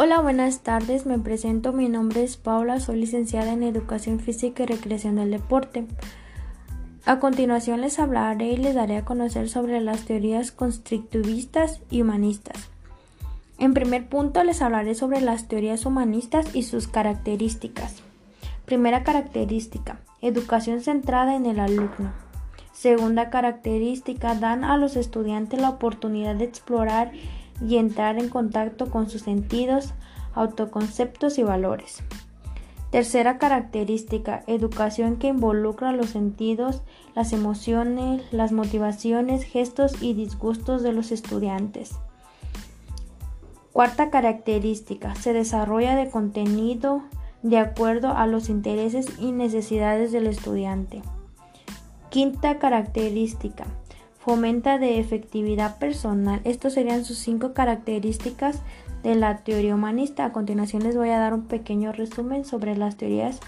Hola, buenas tardes. Me presento. Mi nombre es Paula. Soy licenciada en Educación Física y Recreación del Deporte. A continuación les hablaré y les daré a conocer sobre las teorías constructivistas y humanistas. En primer punto les hablaré sobre las teorías humanistas y sus características. Primera característica, educación centrada en el alumno. Segunda característica, dan a los estudiantes la oportunidad de explorar y entrar en contacto con sus sentidos, autoconceptos y valores. Tercera característica, educación que involucra los sentidos, las emociones, las motivaciones, gestos y disgustos de los estudiantes. Cuarta característica, se desarrolla de contenido de acuerdo a los intereses y necesidades del estudiante. Quinta característica, fomenta de efectividad personal. Estos serían sus cinco características de la teoría humanista. A continuación les voy a dar un pequeño resumen sobre las teorías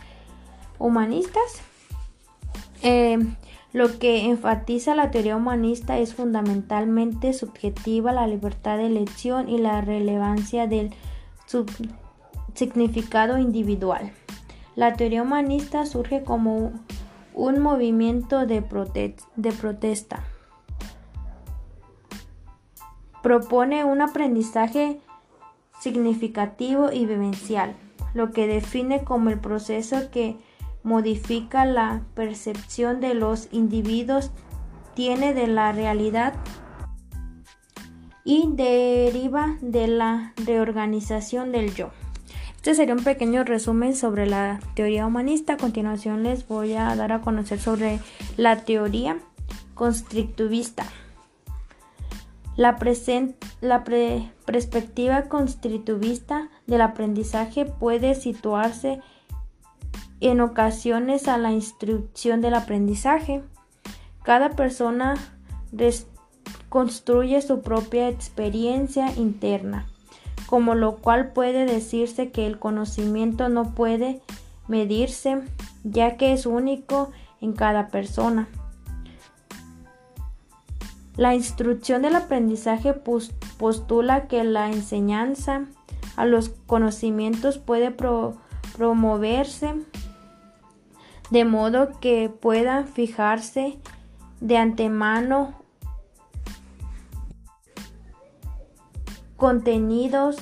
humanistas. Eh, lo que enfatiza la teoría humanista es fundamentalmente subjetiva la libertad de elección y la relevancia del significado individual. La teoría humanista surge como un movimiento de, de protesta Propone un aprendizaje significativo y vivencial, lo que define como el proceso que modifica la percepción de los individuos, tiene de la realidad y deriva de la reorganización del yo. Este sería un pequeño resumen sobre la teoría humanista. A continuación les voy a dar a conocer sobre la teoría constructivista. La, perspectiva constructivista del aprendizaje puede situarse en ocasiones a la instrucción del aprendizaje. Cada persona construye su propia experiencia interna, como lo cual puede decirse que el conocimiento no puede medirse, ya que es único en cada persona. La instrucción del aprendizaje postula que la enseñanza a los conocimientos puede promoverse de modo que pueda fijarse de antemano contenidos,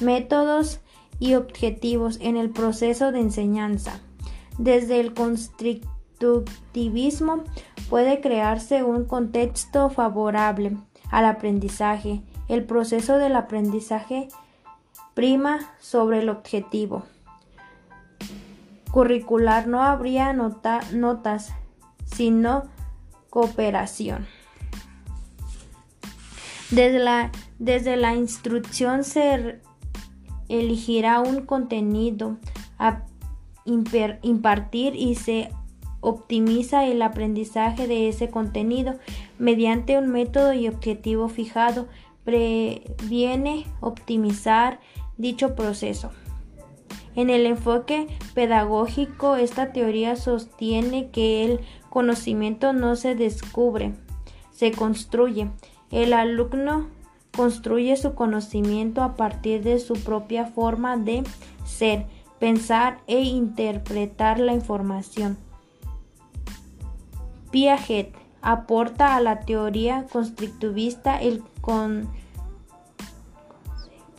métodos y objetivos en el proceso de enseñanza. Desde el constructivismo puede crearse un contexto favorable al aprendizaje. El proceso del aprendizaje prima sobre el objetivo. Curricular no habría notas, sino cooperación. Desde la, desde la instrucción se elegirá un contenido a impartir y se optimiza el aprendizaje de ese contenido mediante un método y objetivo fijado, previene optimizar dicho proceso. En el enfoque pedagógico, esta teoría sostiene que el conocimiento no se descubre, se construye. El alumno construye su conocimiento a partir de su propia forma de ser, pensar e interpretar la información. Piaget aporta a la teoría constructivista el,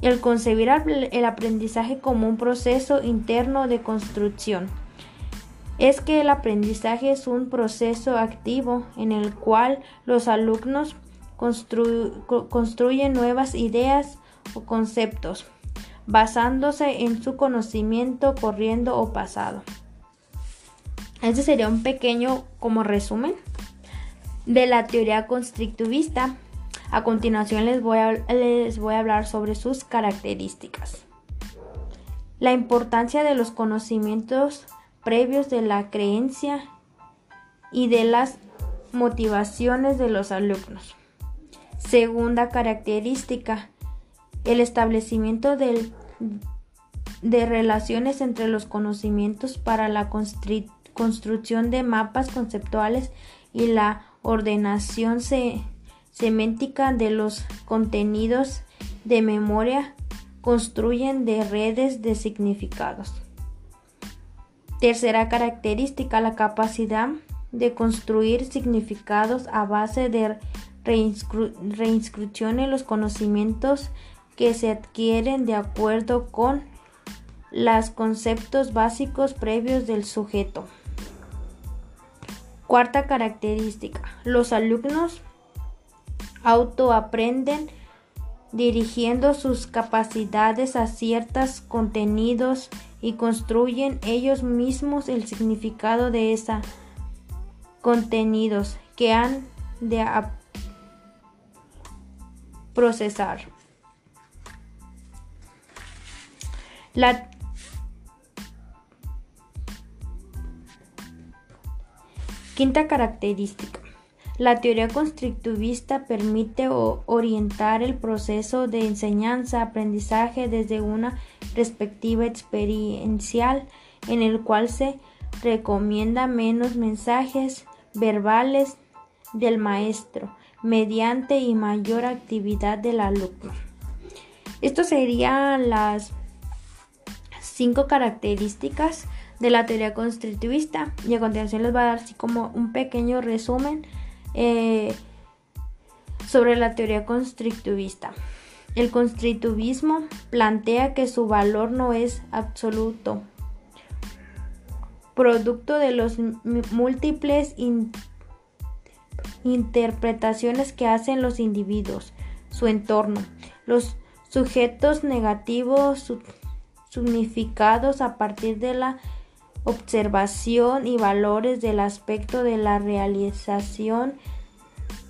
el concebir el aprendizaje como un proceso interno de construcción. Es que el aprendizaje es un proceso activo en el cual los alumnos construyen nuevas ideas o conceptos basándose en su conocimiento corriendo o pasado. Este sería un pequeño como resumen de la teoría constructivista. A continuación les voy a, les voy a hablar sobre sus características. La importancia de los conocimientos previos de la creencia y de las motivaciones de los alumnos. Segunda característica, el establecimiento del, de relaciones entre los conocimientos para la construcción construcción de mapas conceptuales y la ordenación semántica de los contenidos de memoria construyen de redes de significados. Tercera característica, la capacidad de construir significados a base de reinscripción en los conocimientos que se adquieren de acuerdo con los conceptos básicos previos del sujeto. Cuarta característica. Los alumnos autoaprenden dirigiendo sus capacidades a ciertos contenidos y construyen ellos mismos el significado de esos contenidos que han de procesar. La quinta característica. La teoría constructivista permite orientar el proceso de enseñanza-aprendizaje desde una perspectiva experiencial en el cual se recomienda menos mensajes verbales del maestro mediante y mayor actividad del alumno. Estas serían las cinco características de la teoría constructivista y a continuación les voy a dar así como un pequeño resumen eh, sobre la teoría constructivista. El constructivismo plantea que su valor no es absoluto, producto de los múltiples interpretaciones que hacen los individuos, su entorno, los sujetos negativos significados a partir de la observación y valores del aspecto de la realización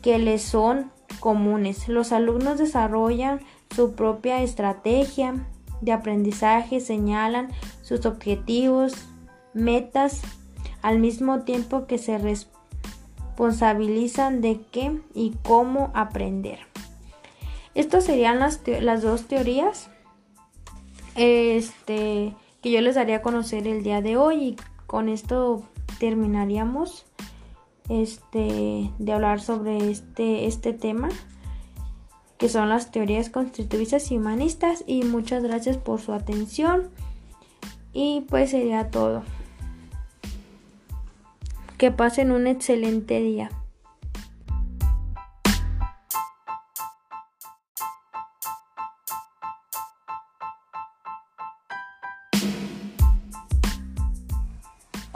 que les son comunes. Los alumnos desarrollan su propia estrategia de aprendizaje, señalan sus objetivos, metas, al mismo tiempo que se responsabilizan de qué y cómo aprender. Estas serían las, las dos teorías. Este que yo les daría a conocer el día de hoy y con esto terminaríamos este de hablar sobre este este tema que son las teorías constructivistas y humanistas y muchas gracias por su atención y pues sería todo. Que pasen un excelente día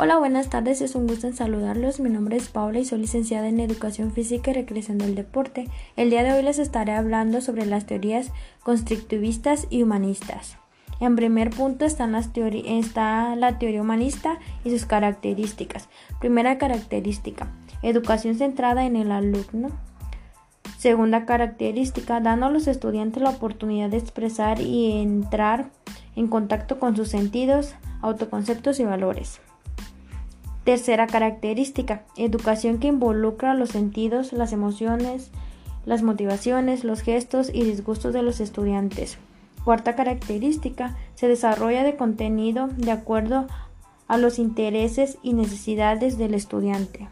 Hola, buenas tardes, es un gusto en saludarlos. Mi nombre es Paula y soy licenciada en Educación Física y Recreación del Deporte. El día de hoy les estaré hablando sobre las teorías constructivistas y humanistas. En primer punto están las está la teoría humanista y sus características. Primera característica, educación centrada en el alumno. Segunda característica, dando a los estudiantes la oportunidad de expresar y entrar en contacto con sus sentidos, autoconceptos y valores. Tercera característica, educación que involucra los sentidos, las emociones, las motivaciones, los gestos y disgustos de los estudiantes. Cuarta característica, se desarrolla de contenido de acuerdo a los intereses y necesidades del estudiante.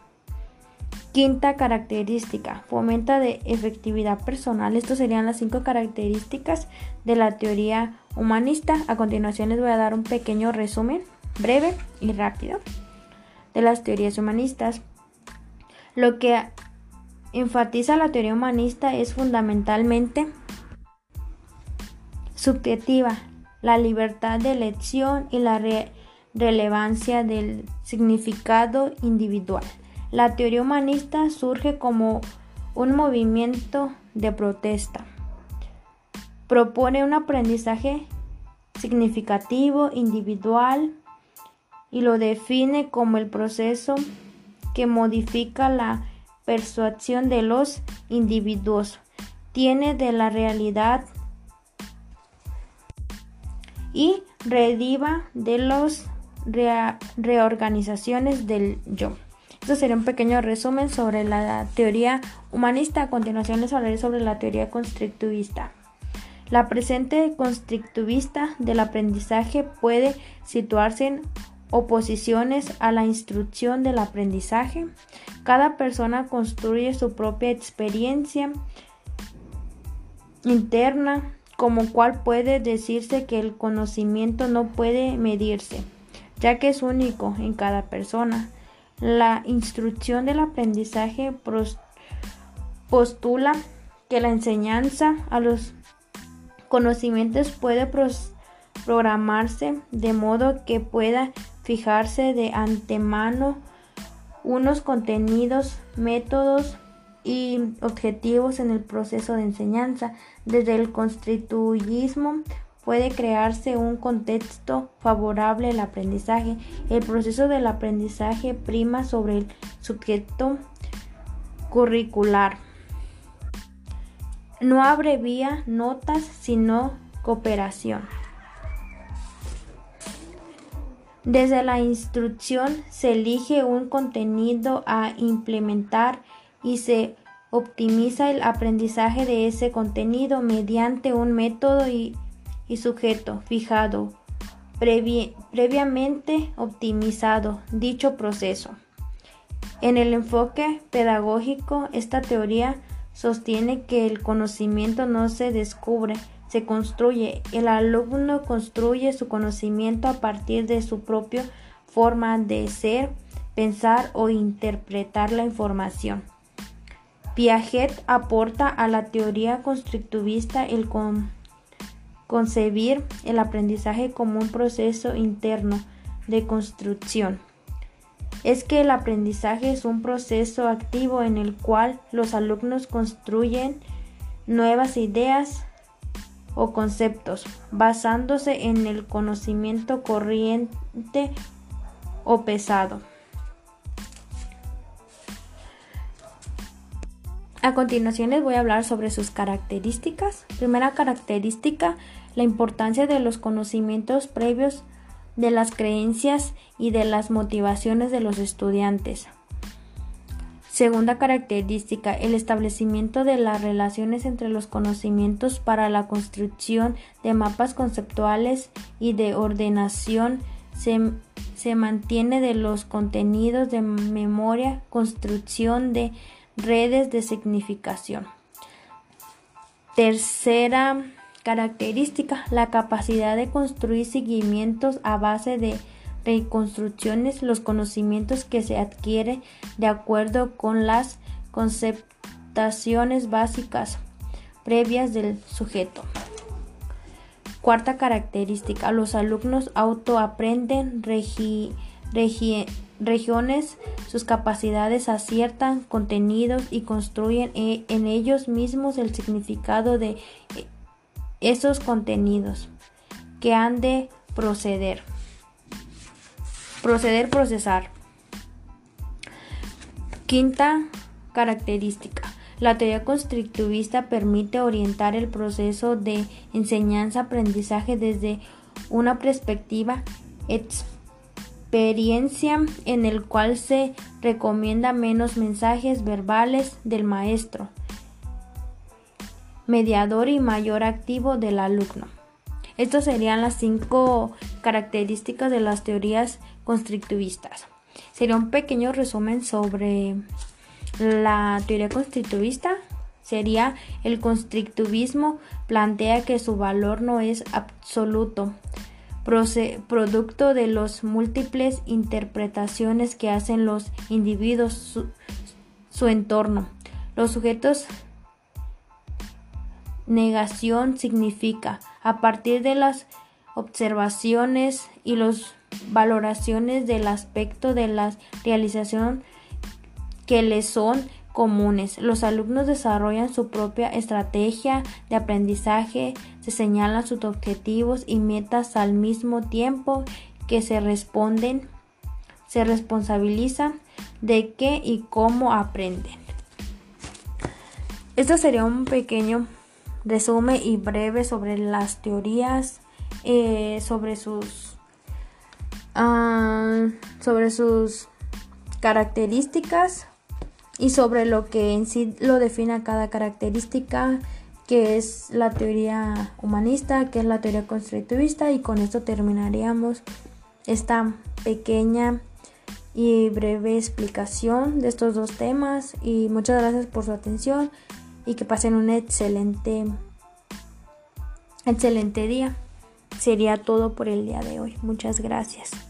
Quinta característica, fomenta de efectividad personal. Estas serían las cinco características de la teoría humanista. A continuación les voy a dar un pequeño resumen, breve y rápido de las teorías humanistas. Lo que enfatiza la teoría humanista es fundamentalmente subjetiva, la libertad de elección y la relevancia del significado individual. La teoría humanista surge como un movimiento de protesta. Propone un aprendizaje significativo, individual, y lo define como el proceso que modifica la persuasión de los individuos, tiene de la realidad y rediva de las reorganizaciones del yo. Esto sería un pequeño resumen sobre la teoría humanista. A continuación les hablaré sobre la teoría constructivista. La presente constructivista del aprendizaje puede situarse en oposiciones a la instrucción del aprendizaje. Cada persona construye su propia experiencia interna como cual puede decirse que el conocimiento no puede medirse, ya que es único en cada persona. La instrucción del aprendizaje postula que la enseñanza a los conocimientos puede programarse de modo que pueda fijarse de antemano unos contenidos, métodos y objetivos en el proceso de enseñanza. Desde el constituyismo puede crearse un contexto favorable al aprendizaje. El proceso del aprendizaje prima sobre el sujeto curricular. No abrevia notas, sino cooperación. Desde la instrucción se elige un contenido a implementar y se optimiza el aprendizaje de ese contenido mediante un método y, sujeto fijado, previamente optimizado dicho proceso. En el enfoque pedagógico, esta teoría sostiene que el conocimiento no se descubre, se construye. El alumno construye su conocimiento a partir de su propia forma de ser, pensar o interpretar la información. Piaget aporta a la teoría constructivista el concebir el aprendizaje como un proceso interno de construcción. Es que el aprendizaje es un proceso activo en el cual los alumnos construyen nuevas ideas o conceptos basándose en el conocimiento corriente o pesado. A continuación les voy a hablar sobre sus características. Primera característica, la importancia de los conocimientos previos de las creencias y de las motivaciones de los estudiantes. Segunda característica, el establecimiento de las relaciones entre los conocimientos para la construcción de mapas conceptuales y de ordenación se, se mantiene de los contenidos de memoria, construcción de redes de significación. Tercera característica, la capacidad de construir seguimientos a base de reconstrucciones, los conocimientos que se adquiere de acuerdo con las conceptaciones básicas previas del sujeto. Cuarta característica, los alumnos autoaprenden regi regiones, sus capacidades aciertan contenidos y construyen e, en ellos mismos el significado de e, esos contenidos que han de proceder. Proceder, procesar. Quinta característica. La teoría constructivista permite orientar el proceso de enseñanza-aprendizaje desde una perspectiva experiencia en el cual se recomienda menos mensajes verbales del maestro, mediador y mayor activo del alumno. Estas serían las cinco características de las teorías constructivistas. Sería un pequeño resumen sobre la teoría constructivista. Sería el constructivismo plantea que su valor no es absoluto, producto de las múltiples interpretaciones que hacen los individuos su, entorno. Los sujetos negación significa a partir de las observaciones y las valoraciones del aspecto de la realización que les son comunes. Los alumnos desarrollan su propia estrategia de aprendizaje, se señalan sus objetivos y metas al mismo tiempo que se responden, se responsabilizan de qué y cómo aprenden. Esto sería un pequeño resumen y breve sobre las teorías, eh, sobre sus ah, sobre sus características y sobre lo que en sí lo define cada característica, que es la teoría humanista, que es la teoría constructivista, y con esto terminaríamos esta pequeña y breve explicación de estos dos temas y muchas gracias por su atención y que pasen un excelente Excelente día. Sería todo por el día de hoy. Muchas gracias.